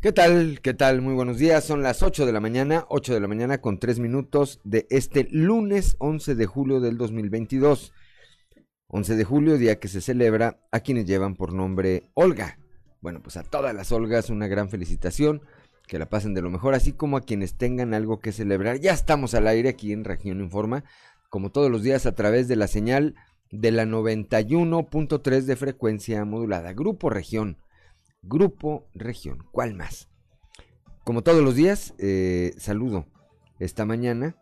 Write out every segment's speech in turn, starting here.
¿Qué tal? ¿Qué tal? Muy buenos días. Son las 8 de la mañana, 8 de la mañana con 3 minutos de este lunes 11 de julio del 2022. 11 de julio, día que se celebra a quienes llevan por nombre Olga. Bueno, pues a todas las Olgas una gran felicitación, que la pasen de lo mejor, así como a quienes tengan algo que celebrar. Ya estamos al aire aquí en Región Informa, como todos los días a través de la señal de la 91.3 de frecuencia modulada. Grupo Región Grupo Región. ¿Cuál más? Como todos los días, eh, saludo esta mañana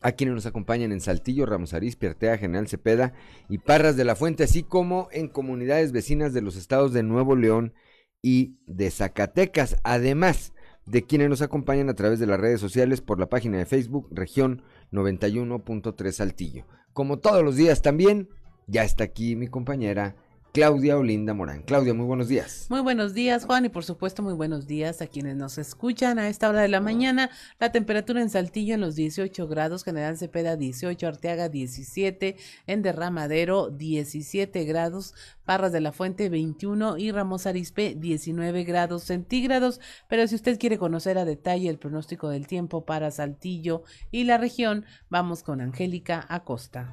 a quienes nos acompañan en Saltillo, Ramos Arizpe, Artea, General Cepeda y Parras de la Fuente, así como en comunidades vecinas de los estados de Nuevo León y de Zacatecas, además de quienes nos acompañan a través de las redes sociales por la página de Facebook Región 91.3 Saltillo. Como todos los días también, ya está aquí mi compañera Claudia Olinda Morán. Claudia, muy buenos días. Muy buenos días, Juan, y por supuesto muy buenos días a quienes nos escuchan a esta hora de la mañana. La temperatura en Saltillo en los 18 grados, General Cepeda 18, Arteaga 17, en Derramadero 17 grados, Parras de la Fuente 21 y Ramos Arispe 19 grados centígrados. Pero si usted quiere conocer a detalle el pronóstico del tiempo para Saltillo y la región, vamos con Angélica Acosta.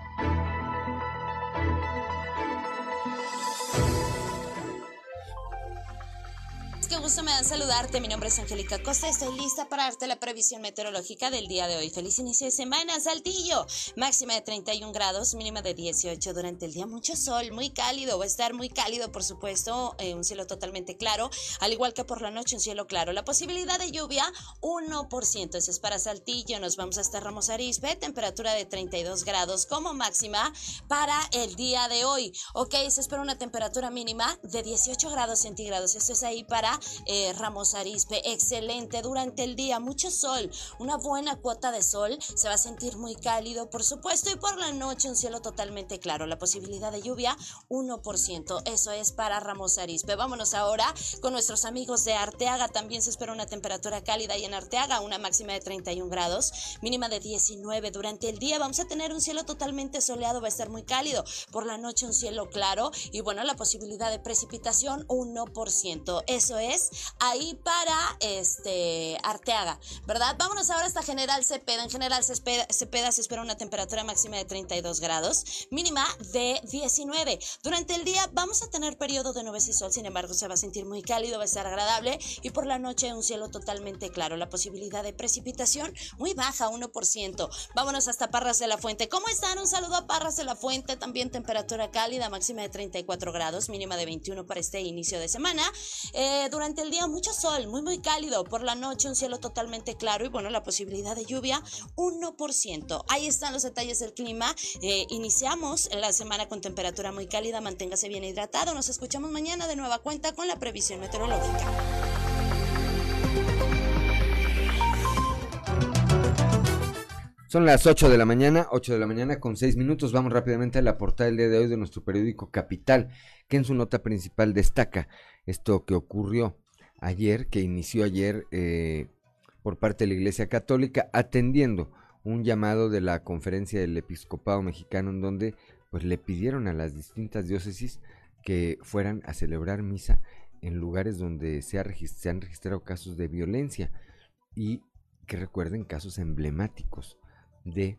Gusto me da saludarte. Mi nombre es Angélica Costa. Estoy lista para darte la previsión meteorológica del día de hoy. Feliz inicio de semana, Saltillo. Máxima de 31 grados, mínima de 18 durante el día. Mucho sol, muy cálido. Va a estar muy cálido, por supuesto. Eh, un cielo totalmente claro. Al igual que por la noche, un cielo claro. La posibilidad de lluvia, 1%. Eso es para Saltillo. Nos vamos hasta Ramos Arizpe. Temperatura de 32 grados como máxima para el día de hoy. Ok, se espera una temperatura mínima de 18 grados centígrados. Esto es ahí para eh, Ramos Arispe. Excelente durante el día, mucho sol, una buena cuota de sol, se va a sentir muy cálido, por supuesto, y por la noche un cielo totalmente claro. La posibilidad de lluvia, 1%. Eso es para Ramos Arispe. Vámonos ahora con nuestros amigos de Arteaga. También se espera una temperatura cálida y en Arteaga una máxima de 31 grados, mínima de 19. Durante el día vamos a tener un cielo totalmente soleado, va a estar muy cálido. Por la noche un cielo claro y bueno, la posibilidad de precipitación, 1%. Eso es ahí para este Arteaga, ¿verdad? Vámonos ahora hasta General Cepeda. En General Cepeda, se espera una temperatura máxima de 32 grados, mínima de 19. Durante el día vamos a tener periodo de nubes y sol, sin embargo se va a sentir muy cálido, va a estar agradable y por la noche un cielo totalmente claro. La posibilidad de precipitación muy baja, 1%. Vámonos hasta Parras de la Fuente. ¿Cómo están? Un saludo a Parras de la Fuente. También temperatura cálida, máxima de 34 grados, mínima de 21 para este inicio de semana. Eh, durante el día mucho sol, muy muy cálido, por la noche un cielo totalmente claro y bueno, la posibilidad de lluvia 1%. Ahí están los detalles del clima. Eh, iniciamos la semana con temperatura muy cálida, manténgase bien hidratado. Nos escuchamos mañana de nueva cuenta con la previsión meteorológica. Son las 8 de la mañana, 8 de la mañana con 6 minutos. Vamos rápidamente a la portada del día de hoy de nuestro periódico Capital, que en su nota principal destaca esto que ocurrió ayer, que inició ayer eh, por parte de la Iglesia Católica, atendiendo un llamado de la conferencia del episcopado mexicano en donde pues le pidieron a las distintas diócesis que fueran a celebrar misa en lugares donde se, se han registrado casos de violencia y que recuerden casos emblemáticos de,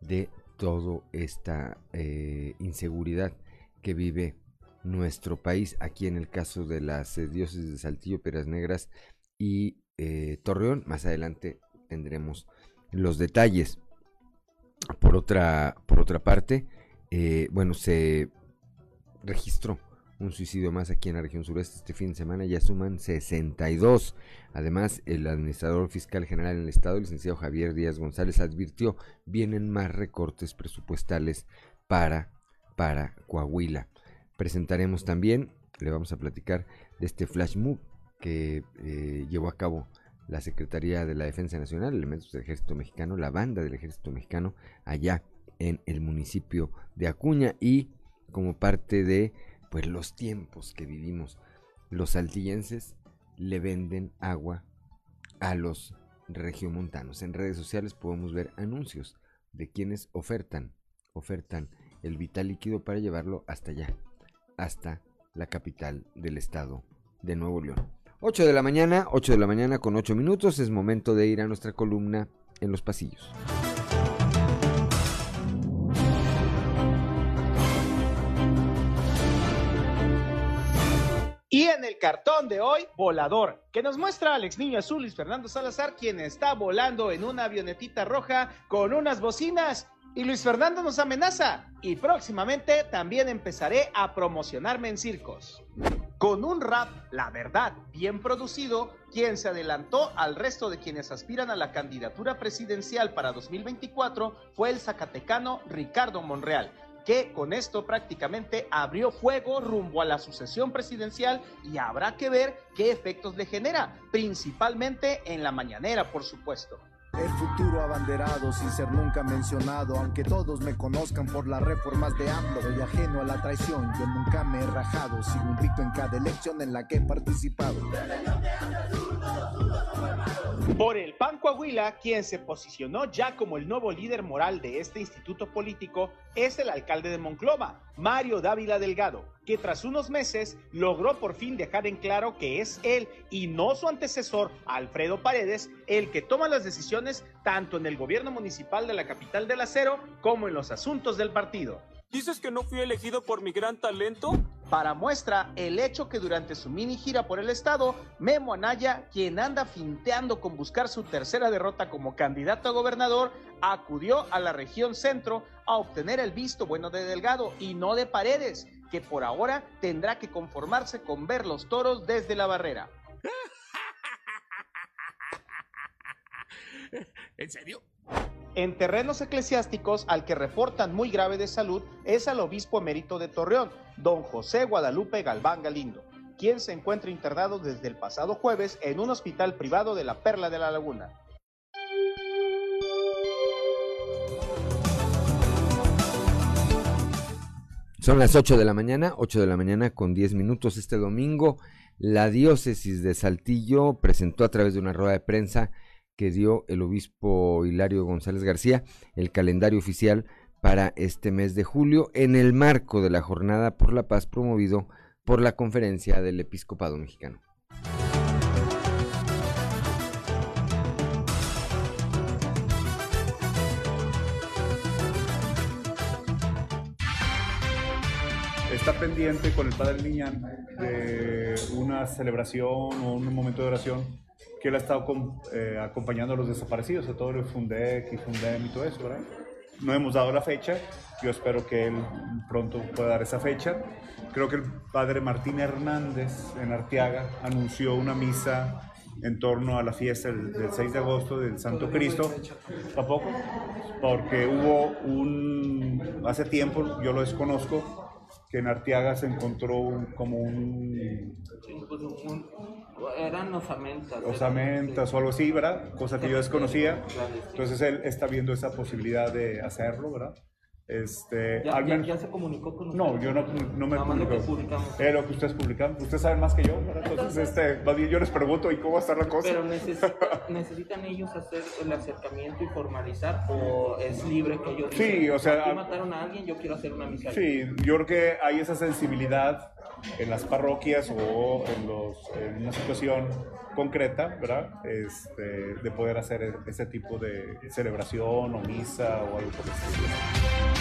de toda esta eh, inseguridad que vive nuestro país, aquí en el caso de las eh, diócesis de Saltillo, Peras Negras y eh, Torreón. Más adelante tendremos los detalles. Por otra, por otra parte, eh, bueno, se registró un suicidio más aquí en la región sureste este fin de semana, ya suman 62. Además, el administrador fiscal general en el estado, licenciado Javier Díaz González, advirtió, vienen más recortes presupuestales para, para Coahuila. Presentaremos también, le vamos a platicar de este flash move que eh, llevó a cabo la Secretaría de la Defensa Nacional, elementos del Ejército Mexicano, la banda del Ejército Mexicano allá en el municipio de Acuña y como parte de pues los tiempos que vivimos, los saltillenses le venden agua a los regiomontanos. En redes sociales podemos ver anuncios de quienes ofertan ofertan el vital líquido para llevarlo hasta allá, hasta la capital del estado de Nuevo León. 8 de la mañana, 8 de la mañana con 8 minutos, es momento de ir a nuestra columna en los pasillos. Y en el cartón de hoy, volador, que nos muestra al ex niño azul Luis Fernando Salazar, quien está volando en una avionetita roja con unas bocinas. Y Luis Fernando nos amenaza. Y próximamente también empezaré a promocionarme en circos. Con un rap, la verdad, bien producido, quien se adelantó al resto de quienes aspiran a la candidatura presidencial para 2024 fue el zacatecano Ricardo Monreal que con esto prácticamente abrió fuego rumbo a la sucesión presidencial y habrá que ver qué efectos le genera, principalmente en la mañanera, por supuesto. El futuro abanderado sin ser nunca mencionado, aunque todos me conozcan por las reformas de AMLO y ajeno a la traición, yo nunca me he rajado, sigo invicto en cada elección en la que he participado. Por el PAN Coahuila, quien se posicionó ya como el nuevo líder moral de este instituto político es el alcalde de Monclova, Mario Dávila Delgado, que tras unos meses logró por fin dejar en claro que es él y no su antecesor, Alfredo Paredes, el que toma las decisiones tanto en el gobierno municipal de la capital del acero como en los asuntos del partido. ¿Dices que no fui elegido por mi gran talento? Para muestra el hecho que durante su mini gira por el estado, Memo Anaya, quien anda finteando con buscar su tercera derrota como candidato a gobernador, acudió a la región centro a obtener el visto bueno de Delgado y no de Paredes, que por ahora tendrá que conformarse con ver los toros desde la barrera. ¿En serio? En terrenos eclesiásticos, al que reportan muy grave de salud es al obispo emérito de Torreón, don José Guadalupe Galván Galindo, quien se encuentra internado desde el pasado jueves en un hospital privado de la Perla de la Laguna. Son las 8 de la mañana, 8 de la mañana con 10 minutos este domingo. La diócesis de Saltillo presentó a través de una rueda de prensa que dio el obispo Hilario González García el calendario oficial para este mes de julio en el marco de la Jornada por la Paz promovido por la Conferencia del Episcopado Mexicano. está pendiente con el Padre Liñán de una celebración o un momento de oración que él ha estado eh, acompañando a los desaparecidos, a todo el Fundec y Fundem y todo eso, ¿verdad? No hemos dado la fecha, yo espero que él pronto pueda dar esa fecha. Creo que el padre Martín Hernández en Arteaga anunció una misa en torno a la fiesta del 6 de agosto del Santo Cristo. ¿Tampoco? Porque hubo un, hace tiempo, yo lo desconozco, que en Arteaga se encontró un, como un... Eran osamentas. Osamentas o algo así, ¿verdad? Cosa que yo desconocía. Entonces él está viendo esa posibilidad de hacerlo, ¿verdad? Este, ¿Ya, ya, ya se comunicó con usted? No, yo no, no me lo comunico. publicamos. Eh, lo que ustedes publican. Ustedes saben más que yo, ¿verdad? Entonces, este, más bien yo les pregunto, ¿y cómo va a estar la cosa? Pero necesita- necesitan ellos hacer el acercamiento y formalizar o es libre que ellos Sí, dicen, o sea, aquí a- mataron a alguien, yo quiero hacer una misa. Sí, yo creo que hay esa sensibilidad en las parroquias o en, los, en una situación concreta, ¿verdad? Este, de poder hacer e- ese tipo de celebración o misa o algo por el estilo.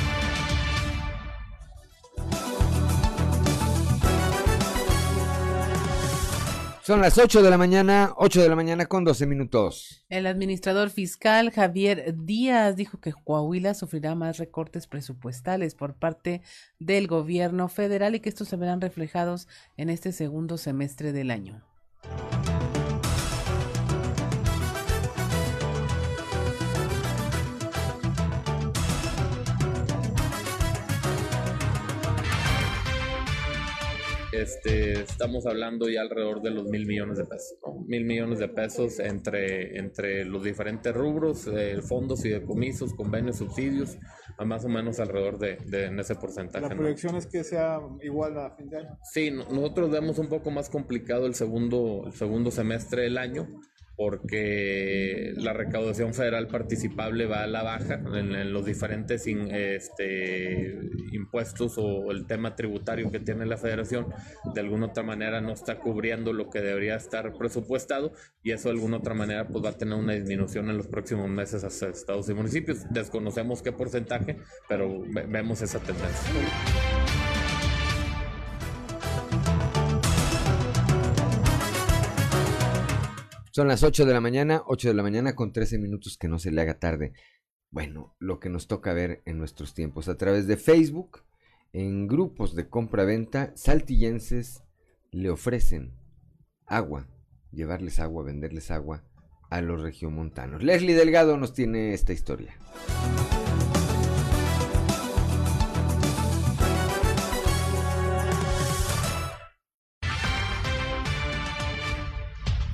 Son las 8 de la mañana, 8 de la mañana con 12 minutos. El administrador fiscal Javier Díaz dijo que Coahuila sufrirá más recortes presupuestales por parte del gobierno federal y que estos se verán reflejados en este segundo semestre del año. Este, estamos hablando ya alrededor de los mil millones de pesos, ¿no? mil millones de pesos entre, entre los diferentes rubros, eh, fondos y decomisos, convenios, subsidios, a más o menos alrededor de, de en ese porcentaje. La ¿no? proyección es que sea igual a fin de año. Sí, no- nosotros vemos un poco más complicado el segundo, el segundo semestre del año. Porque la recaudación federal participable va a la baja en, los diferentes este, impuestos o el tema tributario que tiene la federación, de alguna otra manera no está cubriendo lo que debería estar presupuestado y eso de alguna otra manera pues va a tener una disminución en los próximos meses hacia estados y municipios. Desconocemos qué porcentaje, pero ve- vemos esa tendencia. Son las 8 de la mañana, 8 de la mañana con 13 minutos que no se le haga tarde. Bueno, lo que nos toca ver en nuestros tiempos a través de Facebook, en grupos de compra-venta, saltillenses le ofrecen agua, llevarles agua, venderles agua a los regiomontanos. Leslie Delgado nos tiene esta historia.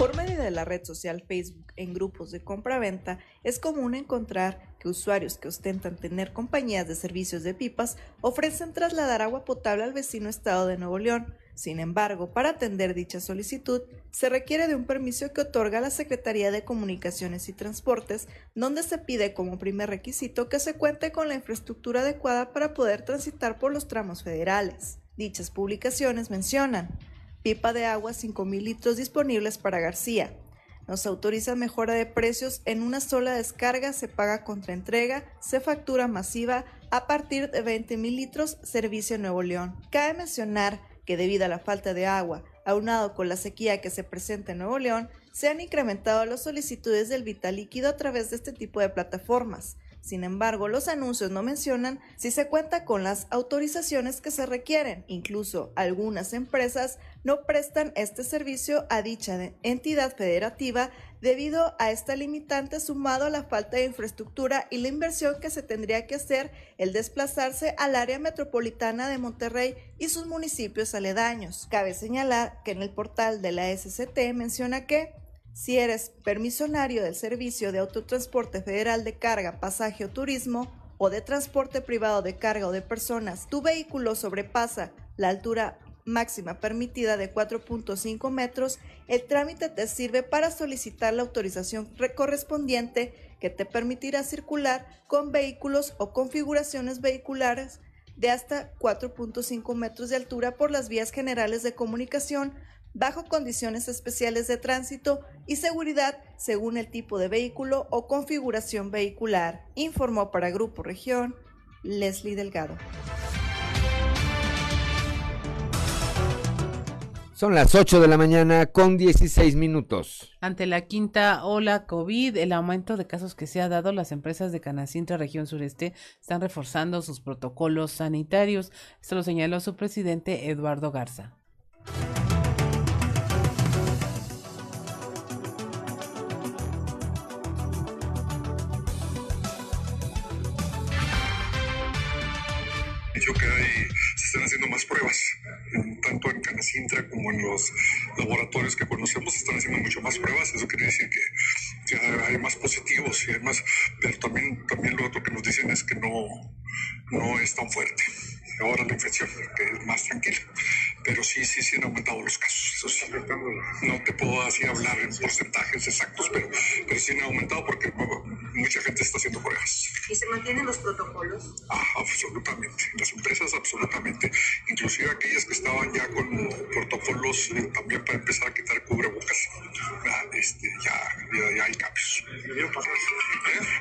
Por medio de la red social Facebook en grupos de compra-venta, es común encontrar que usuarios que ostentan tener compañías de servicios de pipas ofrecen trasladar agua potable al vecino estado de Nuevo León. Sin embargo, para atender dicha solicitud, se requiere de un permiso que otorga la Secretaría de Comunicaciones y Transportes, donde se pide como primer requisito que se cuente con la infraestructura adecuada para poder transitar por los tramos federales. Dichas publicaciones mencionan pipa de agua 5.000 litros disponibles para García. Nos autoriza mejora de precios en una sola descarga, se paga contra entrega, se factura masiva a partir de 20.000 litros, servicio Nuevo León. Cabe mencionar que debido a la falta de agua, aunado con la sequía que se presenta en Nuevo León, se han incrementado las solicitudes del vital líquido a través de este tipo de plataformas. Sin embargo, los anuncios no mencionan si se cuenta con las autorizaciones que se requieren. Incluso algunas empresas no prestan este servicio a dicha entidad federativa debido a esta limitante sumado a la falta de infraestructura y la inversión que se tendría que hacer el desplazarse al área metropolitana de Monterrey y sus municipios aledaños. Cabe señalar que en el portal de la SCT menciona que si eres permisionario del servicio de autotransporte federal de carga, pasaje o turismo, o de transporte privado de carga o de personas, tu vehículo sobrepasa la altura máxima permitida de 4.5 metros, el trámite te sirve para solicitar la autorización re- correspondiente que te permitirá circular con vehículos o configuraciones vehiculares de hasta 4.5 metros de altura por las vías generales de comunicación bajo condiciones especiales de tránsito y seguridad según el tipo de vehículo o configuración vehicular, informó para Grupo Región Leslie Delgado. Son las 8 de la mañana con 16 minutos. Ante la quinta ola COVID, el aumento de casos que se ha dado, las empresas de Canacintra región sureste están reforzando sus protocolos sanitarios. Esto lo señaló su presidente Eduardo Garza. Pruebas, tanto en Canacintra como en los laboratorios que conocemos, están haciendo mucho más pruebas. Eso quiere decir que, que hay más positivos y hay más, pero también, también lo otro que nos dicen es que no, no es tan fuerte. Ahora la infección, que es más tranquila. Pero sí, sí, sí han aumentado los casos. Eso sí. No te puedo así hablar en porcentajes exactos, pero, pero sí han aumentado porque mucha gente está haciendo pruebas. ¿Y se mantienen los protocolos? Ah, absolutamente. Las empresas absolutamente. Inclusive aquellas que estaban ya con protocolos eh, también para empezar a quitar cubrebocas. Ah, este, ya, ya, ya hay cambios. Le dieron para atrás.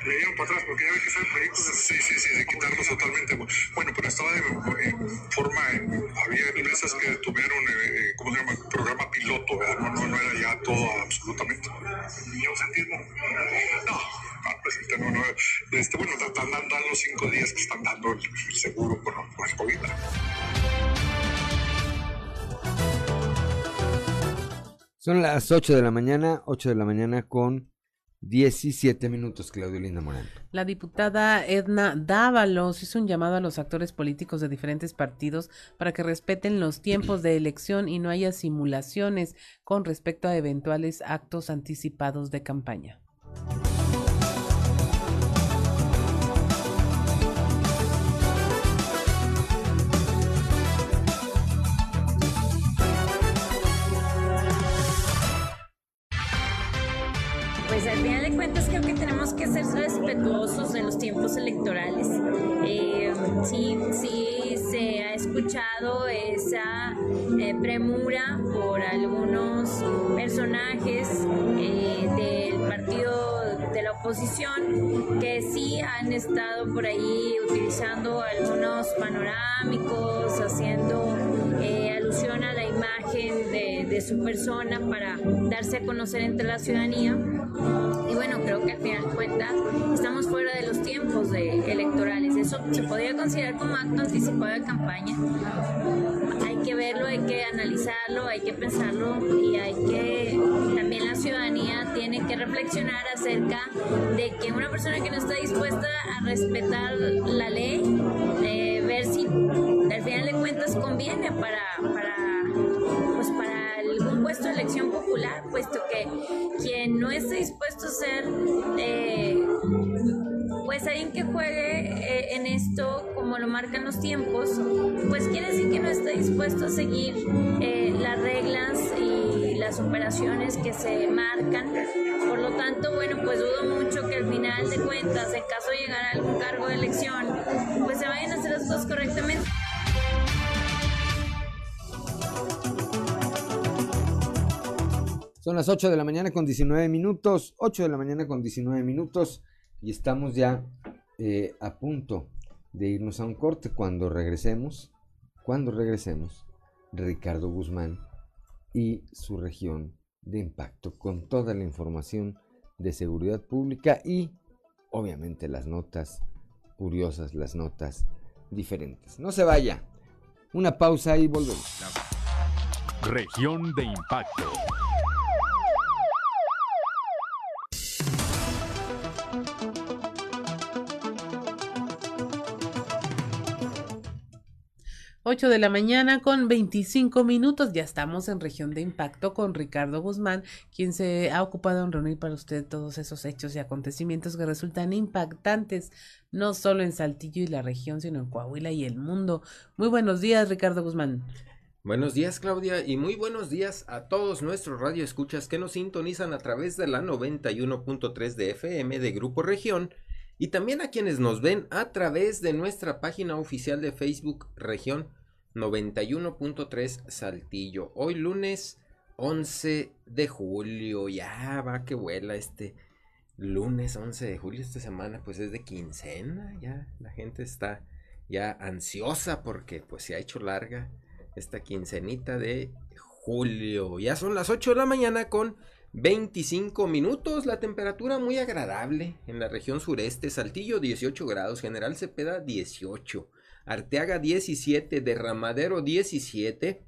Le dieron para atrás porque ya ve que están proyectos de... Sí, sí, sí, de quitarlos totalmente. Bueno, pero estaba en, en forma, en- había empresas que tuvieron, eh, ¿cómo se llama? Programa piloto, ¿verdad? No, no, no era ya todo absolutamente. No, al presente no, no. Este, bueno, están dando los cinco días que están dando el, el seguro con, con el COVID. Son las 8 de la mañana, 8 de la mañana con 17 minutos, Claudio Linda Morán. La diputada Edna Dávalos hizo un llamado a los actores políticos de diferentes partidos para que respeten los tiempos de elección y no haya simulaciones con respecto a eventuales actos anticipados de campaña. Pues al final de cuentas creo que tenemos que ser respetuosos en los tiempos electorales. Eh, sí, sí se ha escuchado esa eh, premura por algunos personajes eh, del partido de la oposición que sí han estado por ahí utilizando algunos panorámicos, haciendo alusión a la imagen de, de su persona para darse a conocer entre la ciudadanía. Y bueno, creo que al final de cuentas estamos fuera de los tiempos de electorales. Eso se podría considerar como acto anticipado de campaña. Hay que verlo, hay que analizarlo, hay que pensarlo y hay que también la ciudadanía tiene que reflexionar acerca de que una persona que no está dispuesta a respetar la ley, eh, ver si al final de cuentas conviene para, popular, puesto que quien no está dispuesto a ser eh, pues alguien que juegue eh, en esto como lo marcan los tiempos, pues quiere decir que no está dispuesto a seguir eh, las reglas y las operaciones que se marcan. Por lo tanto, bueno, pues dudo mucho que al final de cuentas, en caso de llegar a algún cargo de elección, pues se vayan a hacer las Son las 8 de la mañana con 19 minutos, 8 de la mañana con 19 minutos y estamos ya eh, a punto de irnos a un corte. Cuando regresemos, cuando regresemos, Ricardo Guzmán y su región de impacto con toda la información de seguridad pública y obviamente las notas curiosas, las notas diferentes. No se vaya. Una pausa y volvemos. Región de impacto. Ocho de la mañana con 25 minutos. Ya estamos en región de impacto con Ricardo Guzmán, quien se ha ocupado en reunir para usted todos esos hechos y acontecimientos que resultan impactantes, no solo en Saltillo y la región, sino en Coahuila y el mundo. Muy buenos días, Ricardo Guzmán. Buenos días, Claudia, y muy buenos días a todos nuestros radioescuchas que nos sintonizan a través de la 91.3 de FM de Grupo Región y también a quienes nos ven a través de nuestra página oficial de Facebook Región 91.3 Saltillo. Hoy lunes 11 de julio, ya va que vuela este lunes 11 de julio esta semana, pues es de quincena, ya la gente está ya ansiosa porque pues se ha hecho larga esta quincenita de julio. Ya son las 8 de la mañana con 25 minutos, la temperatura muy agradable. En la región sureste, Saltillo 18 grados, General Cepeda 18, Arteaga 17, Derramadero 17,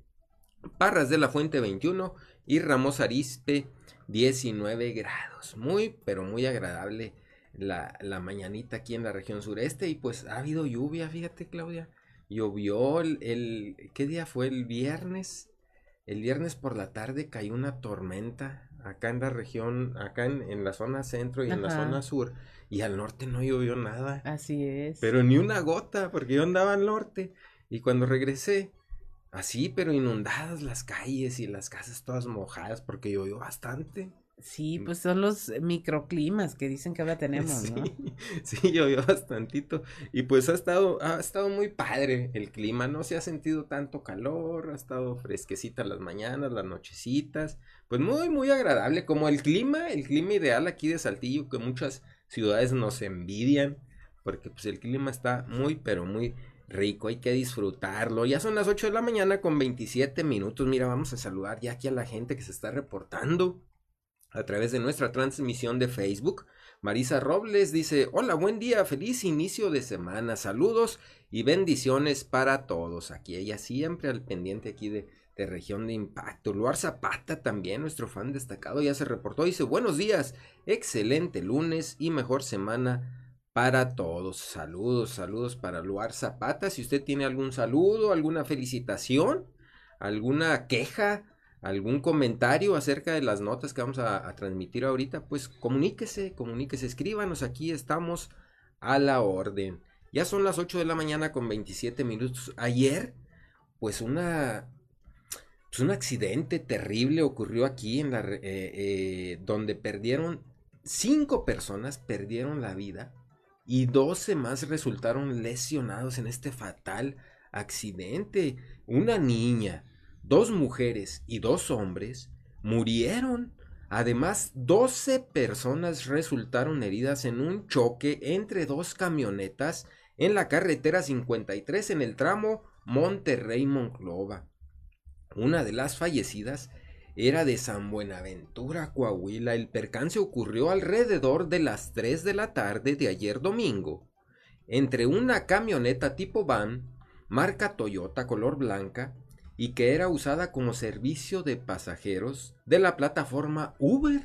Parras de la Fuente 21 y Ramos Arispe 19 grados. Muy, pero muy agradable la, la mañanita aquí en la región sureste. Y pues ha habido lluvia, fíjate Claudia. Llovió el, el, ¿qué día fue? El viernes. El viernes por la tarde cayó una tormenta acá en la región, acá en, en la zona centro y en la zona sur. Y al norte no llovió nada. Así es. Pero ni una gota, porque yo andaba al norte. Y cuando regresé, así, pero inundadas las calles y las casas todas mojadas, porque llovió bastante. Sí, pues son los microclimas que dicen que ahora tenemos, ¿no? Sí, sí, llovió bastantito. Y pues ha estado, ha estado muy padre el clima, no se ha sentido tanto calor, ha estado fresquecita las mañanas, las nochecitas, pues muy, muy agradable, como el clima, el clima ideal aquí de Saltillo, que muchas ciudades nos envidian, porque pues el clima está muy, pero muy rico, hay que disfrutarlo. Ya son las 8 de la mañana con 27 minutos, mira, vamos a saludar ya aquí a la gente que se está reportando a través de nuestra transmisión de Facebook. Marisa Robles dice, hola, buen día, feliz inicio de semana, saludos y bendiciones para todos. Aquí ella siempre al pendiente aquí de, de región de impacto. Luar Zapata también, nuestro fan destacado, ya se reportó, dice, buenos días, excelente lunes y mejor semana para todos. Saludos, saludos para Luar Zapata. Si usted tiene algún saludo, alguna felicitación, alguna queja, algún comentario acerca de las notas que vamos a, a, transmitir ahorita, pues comuníquese, comuníquese, escríbanos, aquí estamos a la orden. Ya son las 8 de la mañana con 27 minutos. Ayer, pues una... Pues un accidente terrible ocurrió aquí en. Eh, eh, donde perdieron cinco personas perdieron la vida y 12 más resultaron lesionados en este fatal accidente. Una niña, dos mujeres y dos hombres murieron. Además, 12 personas resultaron heridas en un choque entre dos camionetas en la carretera 53 en el tramo Monterrey-Monclova. Una de las fallecidas era de San Buenaventura, Coahuila. El percance ocurrió alrededor de las 3 de la tarde de ayer domingo, entre una camioneta tipo van, marca Toyota color blanca, y que era usada como servicio de pasajeros de la plataforma Uber,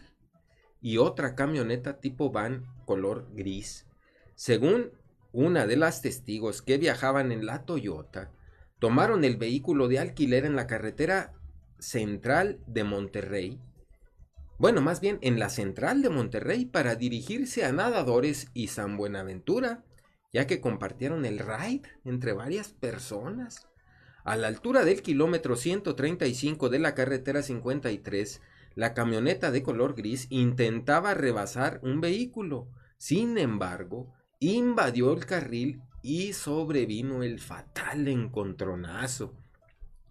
y otra camioneta tipo van color gris. Según una de las testigos que viajaban en la Toyota, tomaron el vehículo de alquiler en la carretera central de Monterrey, bueno, más bien en la central de Monterrey para dirigirse a Nadadores y San Buenaventura, ya que compartieron el ride entre varias personas. A la altura del kilómetro 135 de la carretera 53, la camioneta de color gris intentaba rebasar un vehículo. Sin embargo, invadió el carril y sobrevino el fatal encontronazo.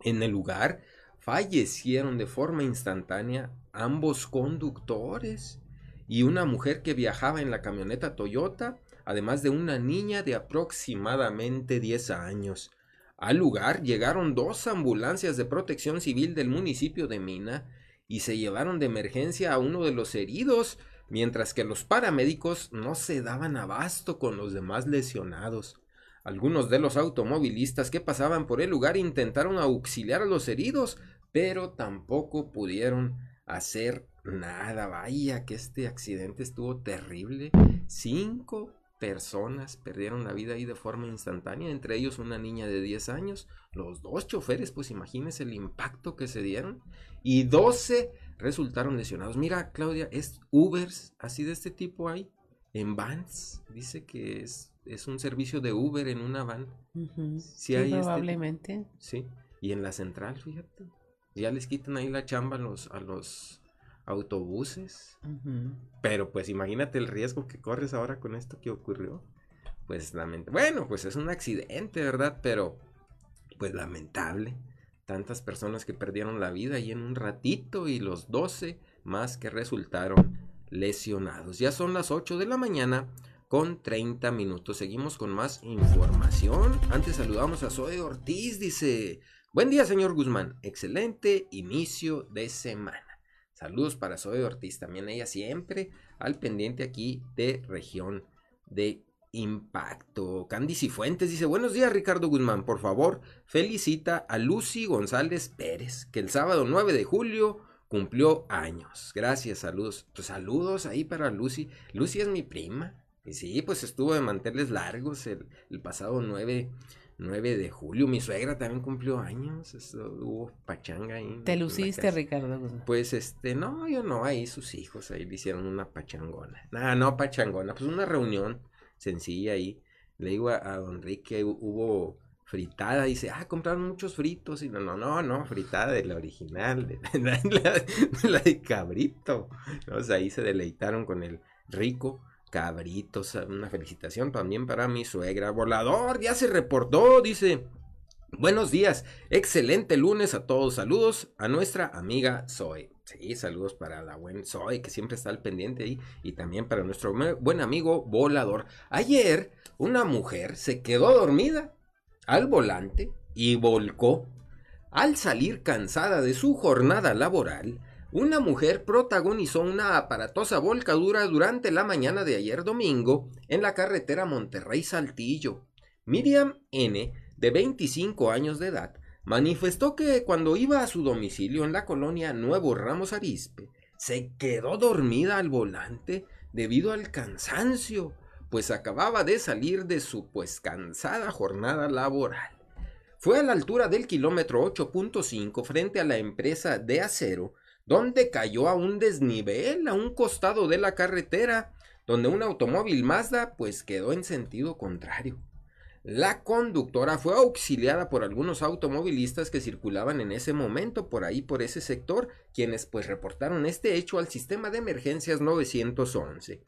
En el lugar fallecieron de forma instantánea ambos conductores y una mujer que viajaba en la camioneta Toyota, además de una niña de aproximadamente 10 años. Al lugar llegaron dos ambulancias de protección civil del municipio de Mina y se llevaron de emergencia a uno de los heridos, mientras que los paramédicos no se daban abasto con los demás lesionados. Algunos de los automovilistas que pasaban por el lugar intentaron auxiliar a los heridos, pero tampoco pudieron hacer nada. Vaya que este accidente estuvo terrible. Cinco personas perdieron la vida ahí de forma instantánea, entre ellos una niña de 10 años, los dos choferes, pues imagínense el impacto que se dieron, y 12 resultaron lesionados. Mira, Claudia, es Ubers, así de este tipo hay, en vans, dice que es, es un servicio de Uber en una van. Sí, hay este probablemente. sí, y en la central, fíjate. Ya les quitan ahí la chamba a los, a los autobuses. Pero pues imagínate el riesgo que corres ahora con esto que ocurrió. Pues lamentable. Bueno, pues es un accidente, ¿verdad? Pero pues lamentable. Tantas personas que perdieron la vida ahí en un ratito y los 12 más que resultaron lesionados. Ya son las 8 de la mañana con 30 minutos. Seguimos con más información. Antes saludamos a Zoe Ortiz. Dice, buen día señor Guzmán. Excelente inicio de semana. Saludos para Zoe Ortiz. También ella siempre al pendiente aquí de región de impacto. Candy Cifuentes dice, buenos días Ricardo Guzmán. Por favor, felicita a Lucy González Pérez, que el sábado 9 de julio cumplió años. Gracias, saludos. Pues saludos ahí para Lucy. Lucy es mi prima. Y sí, pues estuvo de manteles largos el, pasado 9, 9 de julio. Mi suegra también cumplió años. Eso, hubo pachanga ahí. Te luciste. Ricardo. Pues este, no, yo no, ahí sus hijos, ahí le hicieron una pachangona. Nada, no pachangona, pues una reunión sencilla ahí. Le digo a, a don Enrique, hu- hubo fritada, dice, ah, compraron muchos fritos. Y no, no, no, no, fritada de la original, de la, la- de la de cabrito. O sea, ahí se deleitaron con el rico cabrito. O sea, una felicitación también para mi suegra. Volador, ya se reportó, dice. Buenos días, excelente lunes a todos. Saludos a nuestra amiga Zoe. Sí, saludos para la buen Zoe, que siempre está al pendiente ahí. Y también para nuestro buen amigo Volador. Ayer, una mujer se quedó dormida al volante y volcó. Al salir cansada de su jornada laboral, una mujer protagonizó una aparatosa volcadura durante la mañana de ayer domingo en la carretera Monterrey-Saltillo. Miriam N., de 25 años de edad, manifestó que cuando iba a su domicilio en la colonia Nuevo Ramos Arispe, se quedó dormida al volante debido al cansancio, pues acababa de salir de su pues cansada jornada laboral. Fue a la altura del kilómetro 8.5 frente a la empresa de acero, donde cayó a un desnivel a un costado de la carretera, donde un automóvil Mazda pues quedó en sentido contrario. La conductora fue auxiliada por algunos automovilistas que circulaban en ese momento por ahí, por ese sector, quienes pues reportaron este hecho al sistema de emergencias 911.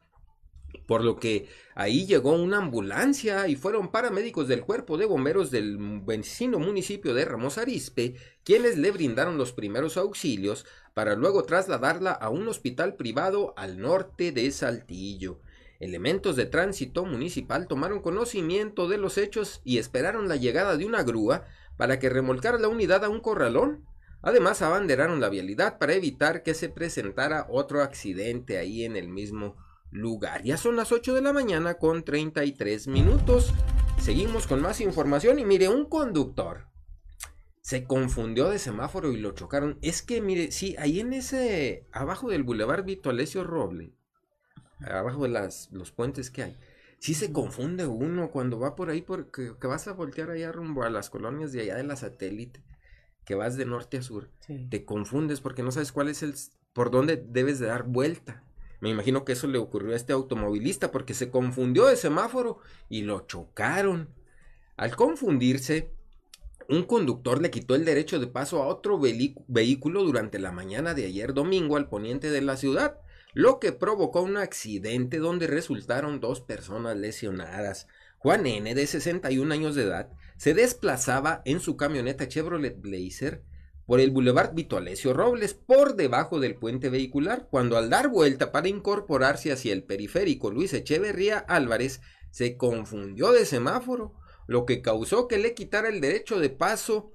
Por lo que ahí llegó una ambulancia y fueron paramédicos del cuerpo de bomberos del vecino municipio de Ramos Arispe quienes le brindaron los primeros auxilios para luego trasladarla a un hospital privado al norte de Saltillo. Elementos de tránsito municipal tomaron conocimiento de los hechos y esperaron la llegada de una grúa para que remolcara la unidad a un corralón. Además, abanderaron la vialidad para evitar que se presentara otro accidente ahí en el mismo lugar. Ya son las 8 de la mañana con 33 minutos. Seguimos con más información y mire, un conductor se confundió de semáforo y lo chocaron. Es que mire, sí, ahí en ese, abajo del Boulevard Vito Alessio Roble, abajo de las, los puentes que hay, sí se confunde uno cuando va por ahí, porque que vas a voltear allá rumbo a las colonias de allá de la satélite, que vas de norte a sur, te confundes porque no sabes cuál es el, por dónde debes de dar vuelta. Me imagino que eso le ocurrió a este automovilista porque se confundió de semáforo y lo chocaron. Al confundirse, un conductor le quitó el derecho de paso a otro vehículo durante la mañana de ayer domingo al poniente de la ciudad, lo que provocó un accidente donde resultaron dos personas lesionadas. Juan N., de 61 años de edad, se desplazaba en su camioneta Chevrolet Blazer por el Boulevard Vito Alessio Robles, por debajo del puente vehicular, cuando al dar vuelta para incorporarse hacia el periférico Luis Echeverría Álvarez, se confundió de semáforo, lo que causó que le quitara el derecho de paso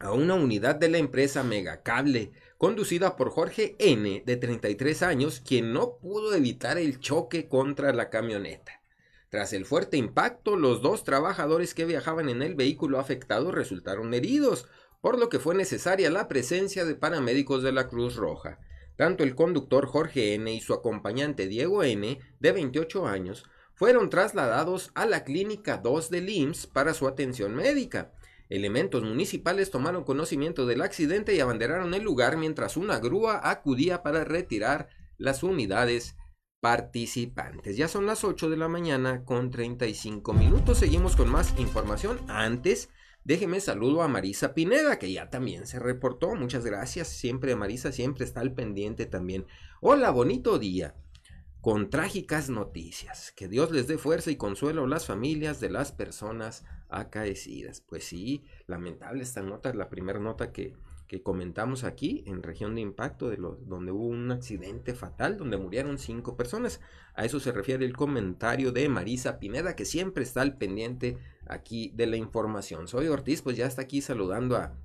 a una unidad de la empresa Megacable, conducida por Jorge N., de 33 años, quien no pudo evitar el choque contra la camioneta. Tras el fuerte impacto, los dos trabajadores que viajaban en el vehículo afectado resultaron heridos, por lo que fue necesaria la presencia de paramédicos de la Cruz Roja. Tanto el conductor Jorge N. y su acompañante Diego N., de 28 años, fueron trasladados a la Clínica 2 de IMSS para su atención médica. Elementos municipales tomaron conocimiento del accidente y abanderaron el lugar mientras una grúa acudía para retirar las unidades participantes. Ya son las 8 de la mañana con 35 minutos. Seguimos con más información. Antes, Déjeme saludo a Marisa Pineda, que ya también se reportó. Muchas gracias. Siempre Marisa, siempre está al pendiente también. Hola, bonito día. Con trágicas noticias. Que Dios les dé fuerza y consuelo a las familias de las personas acaecidas. Pues sí, lamentable esta nota, la primera nota que, que comentamos aquí en región de impacto, de donde hubo un accidente fatal, donde murieron cinco personas. A eso se refiere el comentario de Marisa Pineda, que siempre está al pendiente aquí de la información. Soy Ortiz, pues ya está aquí saludando a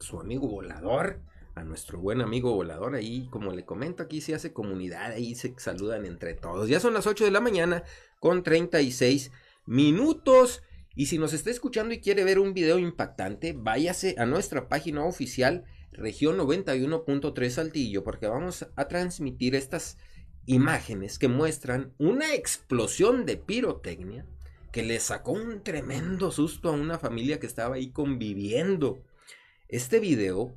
su amigo volador, a nuestro buen amigo volador. Ahí, como le comento, aquí se hace comunidad, ahí se saludan entre todos. Ya son las 8 de la mañana con 36 minutos. Y si nos está escuchando y quiere ver un video impactante, váyase a nuestra página oficial región 91.3 Saltillo, porque vamos a transmitir estas imágenes que muestran una explosión de pirotecnia que le sacó un tremendo susto a una familia que estaba ahí conviviendo. Este video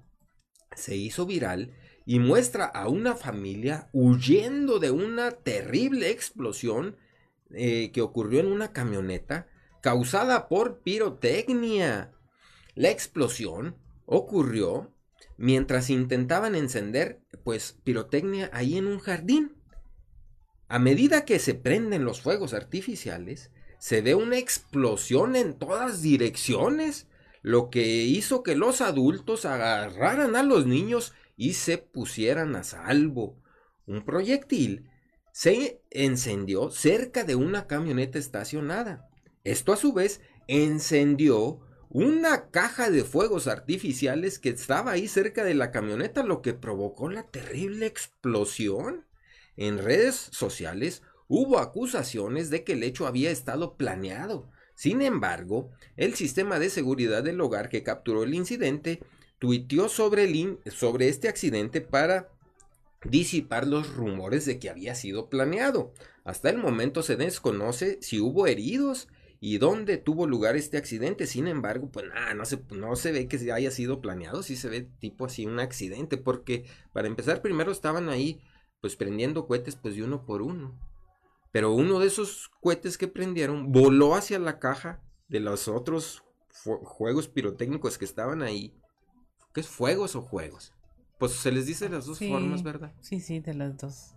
se hizo viral y muestra a una familia huyendo de una terrible explosión eh, que ocurrió en una camioneta causada por pirotecnia. La explosión ocurrió mientras intentaban encender pues pirotecnia ahí en un jardín. A medida que se prenden los fuegos artificiales, se ve una explosión en todas direcciones, lo que hizo que los adultos agarraran a los niños y se pusieran a salvo. Un proyectil se encendió cerca de una camioneta estacionada. Esto a su vez encendió una caja de fuegos artificiales que estaba ahí cerca de la camioneta, lo que provocó la terrible explosión. En redes sociales hubo acusaciones de que el hecho había estado planeado. Sin embargo, el sistema de seguridad del hogar que capturó el incidente tuiteó sobre, el sobre este accidente para disipar los rumores de que había sido planeado. Hasta el momento se desconoce si hubo heridos y dónde tuvo lugar este accidente. Sin embargo, pues nada, no se, no se ve que haya sido planeado, sí se ve tipo así un accidente, porque para empezar primero estaban ahí pues prendiendo cohetes pues de uno por uno. Pero uno de esos cohetes que prendieron voló hacia la caja de los otros juegos pirotécnicos que estaban ahí. ¿Qué es fuegos o juegos? Pues se les dice de las dos Sí, formas, ¿verdad? Sí, sí, de las dos.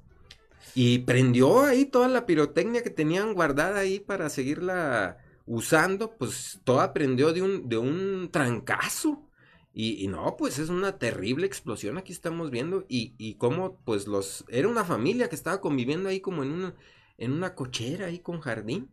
Y prendió ahí toda la pirotecnia que tenían guardada ahí para seguirla usando, pues toda prendió de un, de un trancazo. Y, y no, pues es una terrible explosión aquí estamos viendo. Y, y cómo, pues los, era una familia que estaba conviviendo ahí como en una, en una cochera ahí con jardín.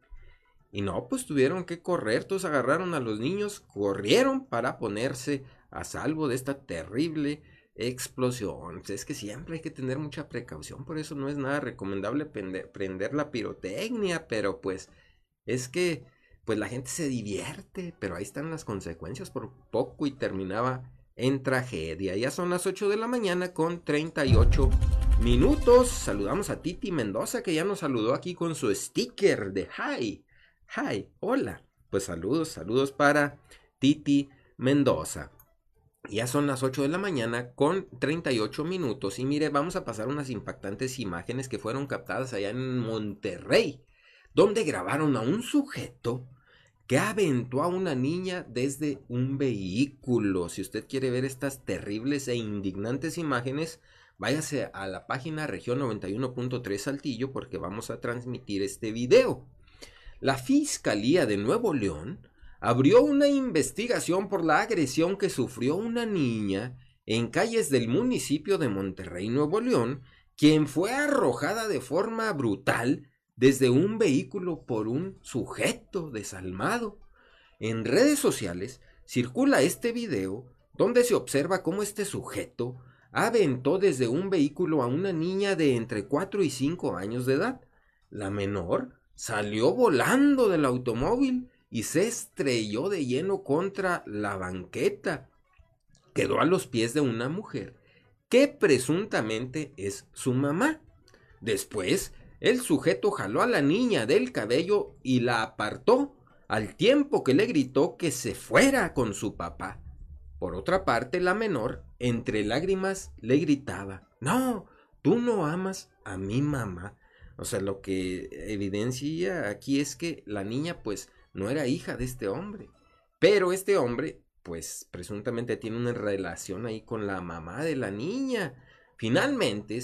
Y no, pues tuvieron que correr, todos agarraron a los niños, corrieron para ponerse a salvo de esta terrible explosión. Es que siempre hay que tener mucha precaución, por eso no es nada recomendable prender, prender la pirotecnia, pero pues es que pues la gente se divierte, pero ahí están las consecuencias por poco y terminaba en tragedia. Ya son las 8 de la mañana con 38 minutos. Saludamos a Titi Mendoza que ya nos saludó aquí con su sticker de hi. Hi, hola. Pues saludos, saludos para Titi Mendoza. Ya son las 8 de la mañana con 38 minutos y mire, vamos a pasar unas impactantes imágenes que fueron captadas allá en Monterrey, donde grabaron a un sujeto que aventó a una niña desde un vehículo. Si usted quiere ver estas terribles e indignantes imágenes, váyase a la página región 91.3 Saltillo porque vamos a transmitir este video. La Fiscalía de Nuevo León abrió una investigación por la agresión que sufrió una niña en calles del municipio de Monterrey, Nuevo León, quien fue arrojada de forma brutal desde un vehículo por un sujeto desalmado. En redes sociales circula este video donde se observa cómo este sujeto aventó desde un vehículo a una niña de entre 4 y 5 años de edad. La menor salió volando del automóvil y se estrelló de lleno contra la banqueta. Quedó a los pies de una mujer que presuntamente es su mamá. Después, el sujeto jaló a la niña del cabello y la apartó, al tiempo que le gritó que se fuera con su papá. Por otra parte, la menor, entre lágrimas, le gritaba, No, tú no amas a mi mamá. O sea, lo que evidencia aquí es que la niña, pues, no era hija de este hombre. Pero este hombre, pues, presuntamente tiene una relación ahí con la mamá de la niña. Finalmente,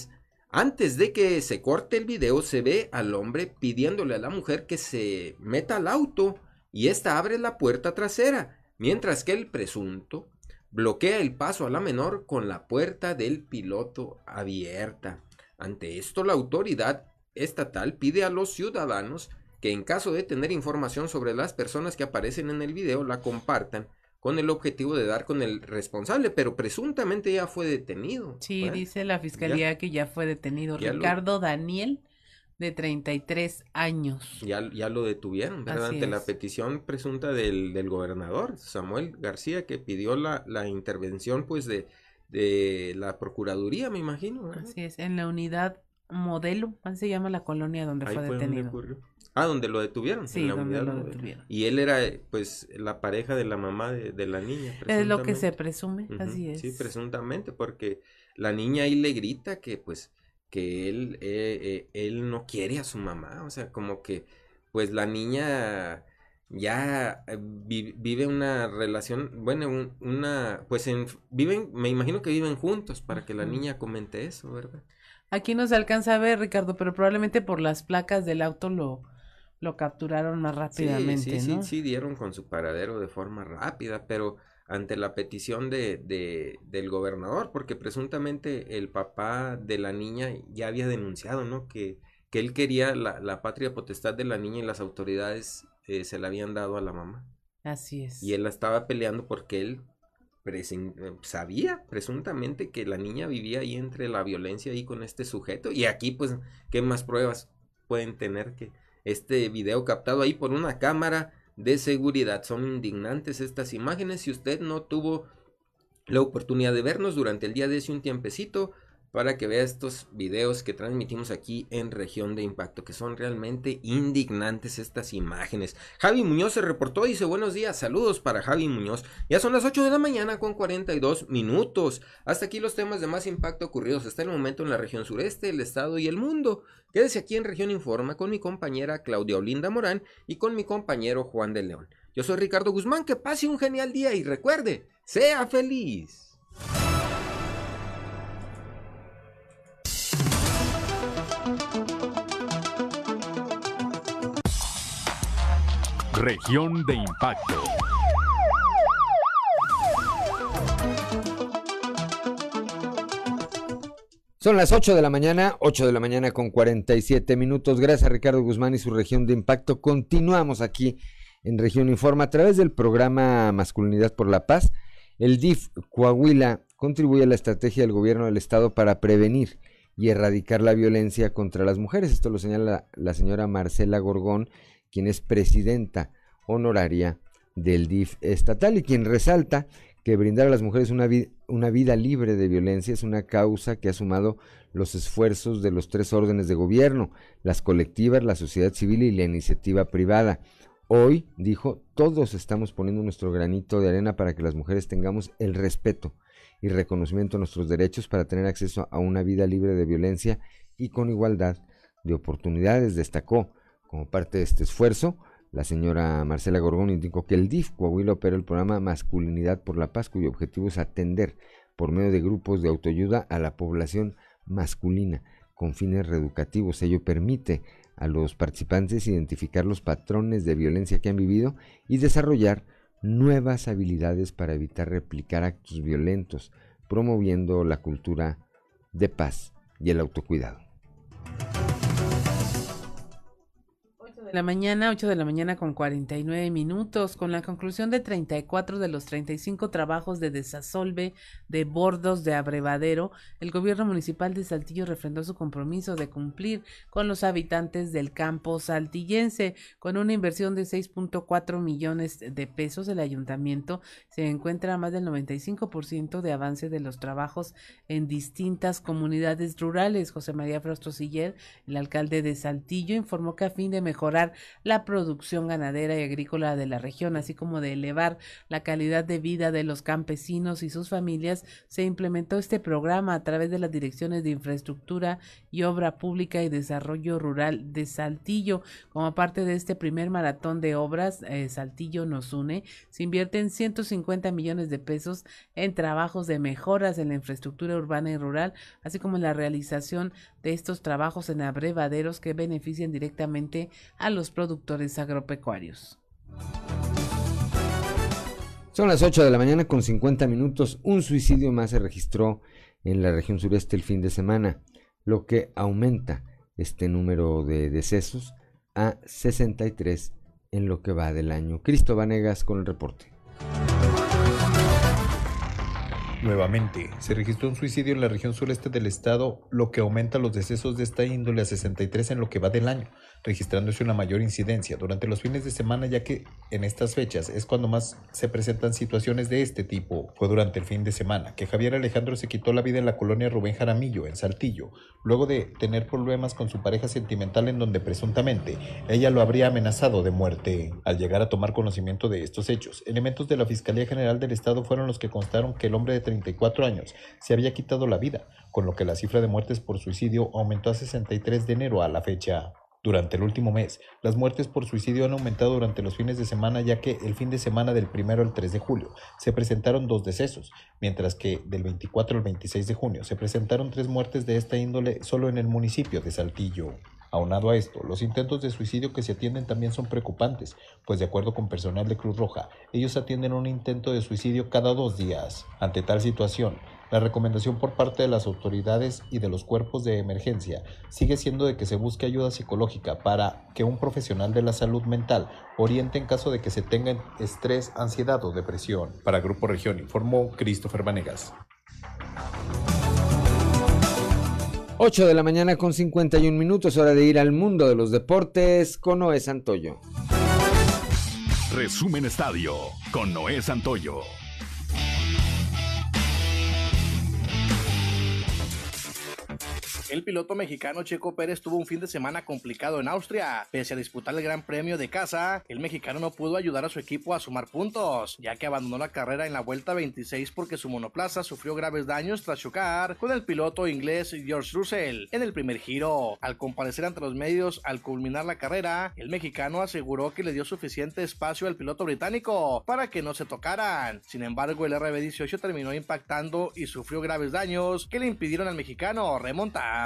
antes de que se corte el video, se ve al hombre pidiéndole a la mujer que se meta al auto y ésta abre la puerta trasera, mientras que el presunto bloquea el paso a la menor con la puerta del piloto abierta. Ante esto, la autoridad estatal pide a los ciudadanos que en caso de tener información sobre las personas que aparecen en el video la compartan con el objetivo de dar con el responsable, pero presuntamente ya fue detenido. Sí, ¿verdad? dice la fiscalía que ya fue detenido ya lo- Ricardo Daniel, de 33 años. Ya, ya lo detuvieron, ¿verdad? Así Ante la petición presunta del, del gobernador Samuel García, que pidió la, la intervención, pues, de, de la Procuraduría, me imagino. ¿verdad? Así es, en la unidad modelo, así se llama la colonia donde Ahí fue donde detenido. Ah, donde lo detuvieron. Sí, en la donde unidad lo detuvieron. Y él era, pues, la pareja de la mamá de, de la niña. Es lo que se presume, así es. Sí, presuntamente, porque la niña ahí le grita que, pues, que él, eh, eh, él no quiere a su mamá, o sea, como que, pues, la niña ya eh, vi- vive una relación, bueno, un- una, pues, en, viven, me imagino que viven juntos para que la niña comente eso, ¿verdad? Aquí no se alcanza a ver, Ricardo, pero probablemente por las placas del auto lo, lo capturaron más rápidamente, sí, sí, ¿no? sí, sí dieron con su paradero de forma rápida, pero ante la petición de, de- del gobernador, porque presuntamente el papá de la niña ya había denunciado, ¿no? Que, que él quería la, la patria potestad de la niña y las autoridades eh, se la habían dado a la mamá. Así es. Y él la estaba peleando porque él presen- eh, sabía presuntamente que la niña vivía ahí entre la violencia ahí con este sujeto. Y aquí, pues, ¿qué más pruebas pueden tener que este video captado ahí por una cámara de seguridad? Son indignantes estas imágenes. Si usted no tuvo la oportunidad de vernos durante el día de ese un tiempecito para que vea estos videos que transmitimos aquí en región de impacto que son realmente indignantes estas imágenes. Javi Muñoz se reportó y dice buenos días, saludos para Javi Muñoz. Ya son las 8 de la mañana con 42 minutos. Hasta aquí los temas de más impacto ocurridos hasta el momento en la región sureste, el estado y el mundo. Quédese aquí en región informa con mi compañera Claudia Olinda Morán y con mi compañero Juan de León. Yo soy Ricardo Guzmán, que pase un genial día y recuerde, sea feliz. Región de impacto. Son las 8 de la mañana, 8 de la mañana con 47 minutos. Gracias a Ricardo Guzmán y su región de impacto. Continuamos aquí en Región Informa a través del programa Masculinidad por la Paz. El DIF Coahuila contribuye a la estrategia del gobierno del estado para prevenir y erradicar la violencia contra las mujeres. Esto lo señala la señora Marcela Gorgón, quien es presidenta honoraria del DIF estatal y quien resalta que brindar a las mujeres una, una vida libre de violencia es una causa que ha sumado los esfuerzos de los tres órdenes de gobierno, las colectivas, la sociedad civil y la iniciativa privada. Hoy, dijo, todos estamos poniendo nuestro granito de arena para que las mujeres tengamos el respeto y reconocimiento a nuestros derechos para tener acceso a una vida libre de violencia y con igualdad de oportunidades, destacó. Como parte de este esfuerzo, la señora Marcela Gorgón indicó que el DIF Coahuila opera el programa Masculinidad por la Paz, cuyo objetivo es atender por medio de grupos de autoayuda a la población masculina con fines reeducativos. Ello permite a los participantes identificar los patrones de violencia que han vivido y desarrollar nuevas habilidades para evitar replicar actos violentos, promoviendo la cultura de paz y el autocuidado. De la mañana, 8 de la mañana con 49 minutos, con la conclusión de 34 de los 35 trabajos de desasolve de bordos de abrevadero, el gobierno municipal de Saltillo refrendó su compromiso de cumplir con los habitantes del campo saltillense. Con una inversión de 6.4 millones de pesos, el ayuntamiento se encuentra a más del 95% de avance de los trabajos en distintas comunidades rurales. José María Frostosiller, el alcalde de Saltillo, informó que a fin de mejorar la producción ganadera y agrícola de la región, así como de elevar la calidad de vida de los campesinos y sus familias, se implementó este programa a través de las direcciones de infraestructura y obra pública y desarrollo rural de Saltillo. Como parte de este primer maratón de obras, eh, Saltillo nos une, se invierten 150 millones de pesos en trabajos de mejoras en la infraestructura urbana y rural, así como en la realización de estos trabajos en abrevaderos que benefician directamente a los productores agropecuarios. Son las 8 de la mañana con 50 minutos. Un suicidio más se registró en la región sureste el fin de semana, lo que aumenta este número de decesos a 63 en lo que va del año. Cristo Vanegas con el reporte. Nuevamente, se registró un suicidio en la región sureste del estado, lo que aumenta los decesos de esta índole a 63 en lo que va del año registrándose una mayor incidencia durante los fines de semana ya que en estas fechas es cuando más se presentan situaciones de este tipo. Fue durante el fin de semana que Javier Alejandro se quitó la vida en la colonia Rubén Jaramillo, en Saltillo, luego de tener problemas con su pareja sentimental en donde presuntamente ella lo habría amenazado de muerte. Al llegar a tomar conocimiento de estos hechos, elementos de la Fiscalía General del Estado fueron los que constaron que el hombre de 34 años se había quitado la vida, con lo que la cifra de muertes por suicidio aumentó a 63 de enero a la fecha. Durante el último mes, las muertes por suicidio han aumentado durante los fines de semana ya que el fin de semana del 1 al 3 de julio se presentaron dos decesos, mientras que del 24 al 26 de junio se presentaron tres muertes de esta índole solo en el municipio de Saltillo. Aunado a esto, los intentos de suicidio que se atienden también son preocupantes, pues de acuerdo con personal de Cruz Roja, ellos atienden un intento de suicidio cada dos días. Ante tal situación, la recomendación por parte de las autoridades y de los cuerpos de emergencia sigue siendo de que se busque ayuda psicológica para que un profesional de la salud mental oriente en caso de que se tenga estrés, ansiedad o depresión. Para Grupo Región informó Christopher Vanegas. 8 de la mañana con 51 minutos, hora de ir al mundo de los deportes con Noé Santoyo. Resumen Estadio con Noé Santoyo. El piloto mexicano Checo Pérez tuvo un fin de semana complicado en Austria. Pese a disputar el Gran Premio de casa, el mexicano no pudo ayudar a su equipo a sumar puntos, ya que abandonó la carrera en la vuelta 26 porque su monoplaza sufrió graves daños tras chocar con el piloto inglés George Russell en el primer giro. Al comparecer ante los medios al culminar la carrera, el mexicano aseguró que le dio suficiente espacio al piloto británico para que no se tocaran. Sin embargo, el RB18 terminó impactando y sufrió graves daños que le impidieron al mexicano remontar.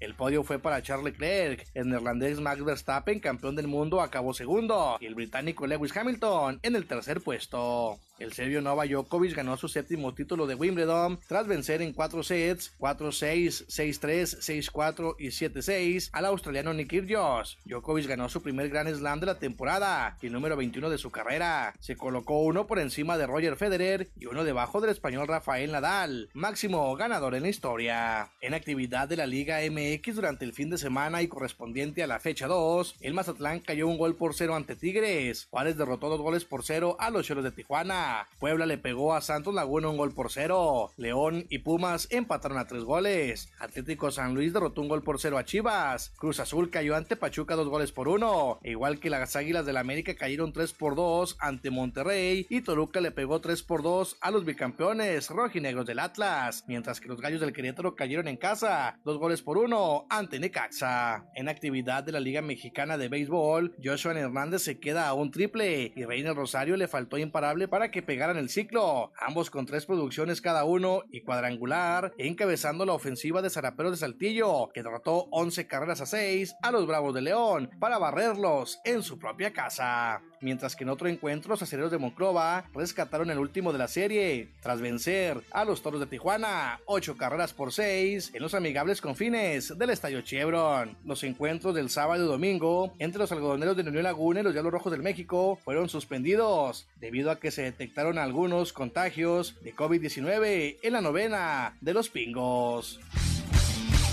El podio fue para Charles Leclerc, el neerlandés Max Verstappen, campeón del mundo, acabó segundo, y el británico Lewis Hamilton en el tercer puesto. El serbio Nova Djokovic ganó su séptimo título de Wimbledon tras vencer en 4 sets, 4-6, 6-3, 6-4 y 7-6 al australiano Nick Kyrgios. Djokovic ganó su primer Grand Slam de la temporada y el número 21 de su carrera. Se colocó uno por encima de Roger Federer y uno debajo del español Rafael Nadal, máximo ganador en la historia. En actividad de la Liga MX durante el fin de semana y correspondiente a la fecha 2, el Mazatlán cayó un gol por cero ante Tigres. Juárez derrotó dos goles por cero a los Cholos de Tijuana. Puebla le pegó a Santos Laguna un gol por cero. León y Pumas empataron a tres goles. Atlético San Luis derrotó un gol por cero a Chivas. Cruz Azul cayó ante Pachuca dos goles por uno. Igual que las Águilas del la América cayeron 3 por 2 ante Monterrey. Y Toluca le pegó 3 por 2 a los bicampeones rojinegros del Atlas. Mientras que los Gallos del Querétaro cayeron en casa. Dos goles por uno ante Necaxa. En actividad de la Liga Mexicana de Béisbol, Joshua Hernández se queda a un triple. Y Reina Rosario le faltó imparable para que pegaran el ciclo, ambos con tres producciones cada uno y cuadrangular, encabezando la ofensiva de Zaraperos de Saltillo, que derrotó 11 carreras a 6 a los Bravos de León para barrerlos en su propia casa. Mientras que en otro encuentro, los acereros de Monclova rescataron el último de la serie, tras vencer a los Toros de Tijuana, 8 carreras por 6 en los amigables confines del Estadio Chevron. Los encuentros del sábado y domingo entre los algodoneros de Unión Laguna y los Diablos Rojos del México fueron suspendidos debido a que se detectaron algunos contagios de COVID-19 en la novena de los Pingos.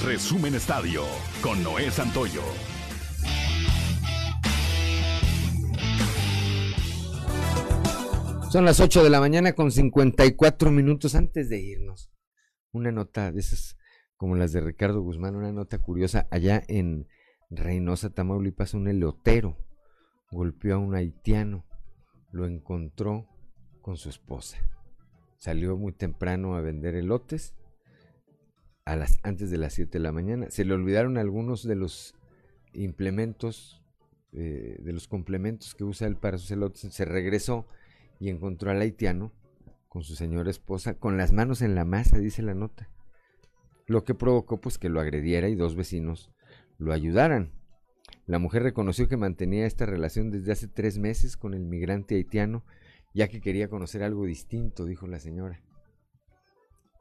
Resumen Estadio con Noé Santoyo. Son las 8 de la mañana con 54 minutos antes de irnos. Una nota de esas como las de Ricardo Guzmán, una nota curiosa. Allá en Reynosa, Tamaulipas, un elotero golpeó a un haitiano. Lo encontró con su esposa. Salió muy temprano a vender elotes a las, antes de las 7 de la mañana. Se le olvidaron algunos de los implementos, eh, de los complementos que usa él para sus elotes. Se regresó y encontró al haitiano con su señora esposa con las manos en la masa, dice la nota. Lo que provocó pues que lo agrediera y dos vecinos lo ayudaran. La mujer reconoció que mantenía esta relación desde hace tres meses con el migrante haitiano, ya que quería conocer algo distinto, dijo la señora.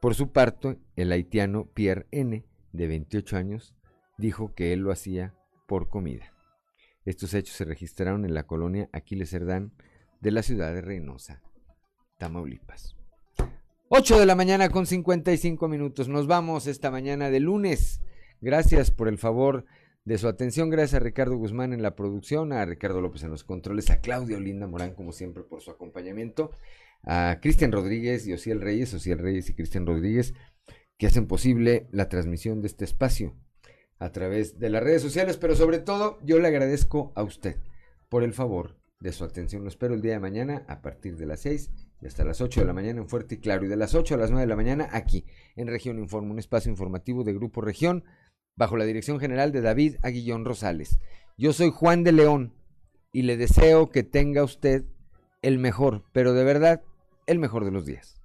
Por su parte, el haitiano Pierre N., de 28 años, dijo que él lo hacía por comida. Estos hechos se registraron en la colonia Aquiles Cerdán, de la ciudad de Reynosa, Tamaulipas. 8 de la mañana con 55 minutos. Nos vamos esta mañana de lunes. Gracias por el favor de su atención. Gracias a Ricardo Guzmán en la producción, a Ricardo López en los controles, a Claudio Linda Morán, como siempre, por su acompañamiento, a Cristian Rodríguez y Ociel Reyes, Ociel Reyes y Cristian Rodríguez, que hacen posible la transmisión de este espacio a través de las redes sociales, pero sobre todo yo le agradezco a usted por el favor de su atención. Lo espero el día de mañana a partir de las 6 y hasta las 8 de la mañana en Fuerte y Claro y de las 8 a las 9 de la mañana aquí en Región Informa, un espacio informativo de Grupo Región bajo la dirección general de David Aguillón Rosales. Yo soy Juan de León y le deseo que tenga usted el mejor, pero de verdad, el mejor de los días.